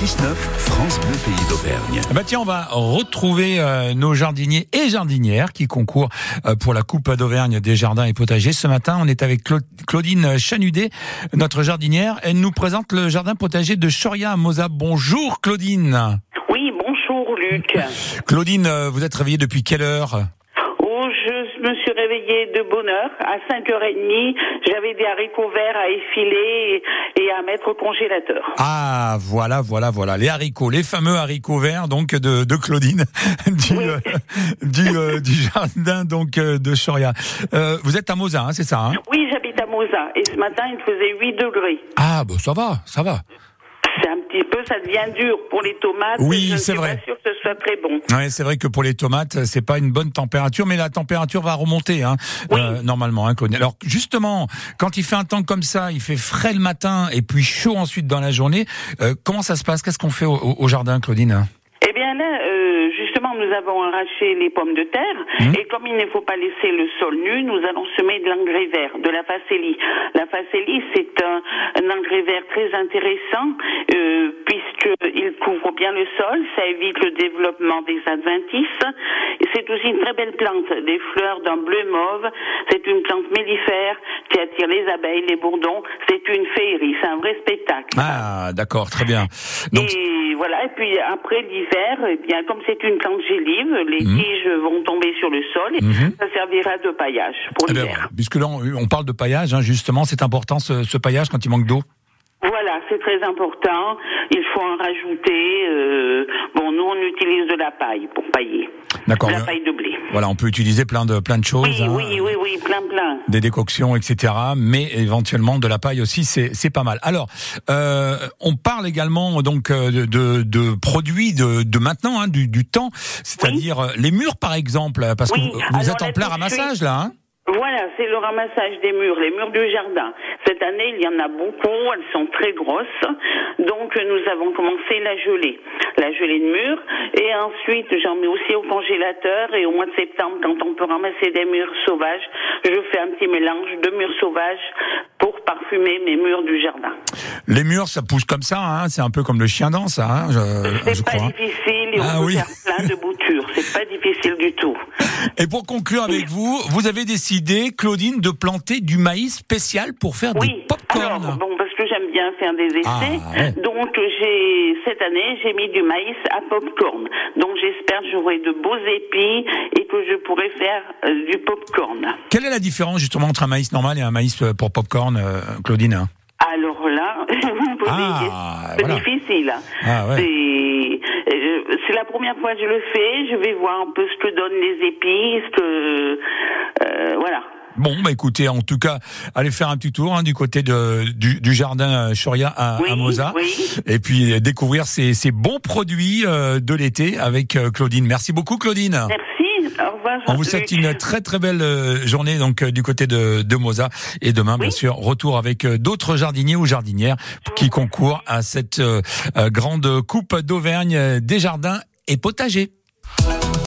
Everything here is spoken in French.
19 France Bleu Pays d'Auvergne. Bah tiens, on va retrouver euh, nos jardiniers et jardinières qui concourent euh, pour la Coupe d'Auvergne des jardins et potagers. Ce matin, on est avec Claudine Chanudet, notre jardinière. Elle nous présente le jardin potager de Choria à Moza. Bonjour Claudine. Oui, bonjour Luc. Claudine, euh, vous êtes réveillée depuis quelle heure? Réveillée de bonne heure. À 5h30, j'avais des haricots verts à effiler et, à mettre au congélateur. Ah, voilà, voilà, voilà. Les haricots, les fameux haricots verts, donc, de, de Claudine, du, euh, euh, du, jardin, donc, euh, de Choria. vous êtes à Moza, hein, c'est ça hein? Oui, j'habite à Moza. Et ce matin, il faisait 8 degrés. Ah, bah, ça va, ça va c'est un petit peu, ça devient dur pour les tomates. Oui, c'est vrai. Pas très bon. Oui, c'est vrai que pour les tomates, c'est pas une bonne température, mais la température va remonter, hein, euh, normalement. Hein, Alors justement, quand il fait un temps comme ça, il fait frais le matin et puis chaud ensuite dans la journée. Euh, comment ça se passe? Qu'est-ce qu'on fait au, jardin, Claudine? Eh bien là, euh, justement, nous avons arraché les pommes de terre mmh. et comme il ne faut pas laisser le sol nu, nous allons semer de l'engrais vert, de la facélie. La facélie, c'est un, un, engrais vert très intéressant puisqu'il couvre bien le sol, ça évite le développement des adventices. C'est aussi une très belle plante, des fleurs d'un bleu mauve. C'est une plante mellifère qui attire les abeilles, les bourdons. C'est une féerie, c'est un vrai spectacle. Ah, d'accord, très bien. Et voilà, et puis après l'hiver, eh bien comme c'est une plante gélive, les mmh. tiges vont tomber sur le sol et mmh. ça servira de paillage pour eh l'hiver. puisque là on parle de paillage, hein, justement, c'est important ce, ce paillage quand il manque d'eau? Voilà, c'est très important. Il faut en rajouter. Euh, bon, nous on utilise de la paille pour pailler. D'accord. La paille de blé. Voilà, on peut utiliser plein de plein de choses. Oui, hein, oui, oui, oui, plein, plein. Des décoctions, etc. Mais éventuellement de la paille aussi, c'est c'est pas mal. Alors, euh, on parle également donc euh, de de, produits de de maintenant, hein, du du temps, c'est-à-dire euh, les murs par exemple, parce que vous, êtes en plein ramassage là. Hein c'est le ramassage des murs, les murs du jardin. Cette année, il y en a beaucoup, elles sont très grosses. Donc, nous avons commencé la gelée, la gelée de murs. Et ensuite, j'en mets aussi au congélateur. Et au mois de septembre, quand on peut ramasser des murs sauvages, je fais un petit mélange de murs sauvages pour parfumer mes murs du jardin. Les murs, ça pousse comme ça, hein c'est un peu comme le chien dent, ça. Hein c'est pas difficile et on ah peut faire plein de boutures. C'est pas difficile du tout. Et pour conclure avec vous, vous avez décidé, Claudine, de planter du maïs spécial pour faire des pop-corn. bon, parce que j'aime bien faire des essais. Ah, Donc, j'ai cette année, j'ai mis du maïs à pop-corn. Donc, j'espère que j'aurai de beaux épis et que je pourrai faire euh, du pop-corn. Quelle est la différence justement entre un maïs normal et un maïs euh, pour pop-corn, euh, Claudine? Alors là, ah, c'est difficile. Ah, c'est la première fois que je le fais. Je vais voir un peu ce que donnent les épices, que voilà. Bon, bah écoutez, en tout cas, allez faire un petit tour hein, du côté de, du, jardin Choria à, à Moza, et puis découvrir ces, ces bons produits euh, de l'été avec euh, Claudine. Merci beaucoup, Claudine. Merci. Au revoir. On vous souhaite une très très belle euh, journée donc du côté de, de Moza et demain bien sûr retour avec d'autres jardiniers ou jardinières qui concourent à cette grande coupe d'Auvergne des jardins et potagers.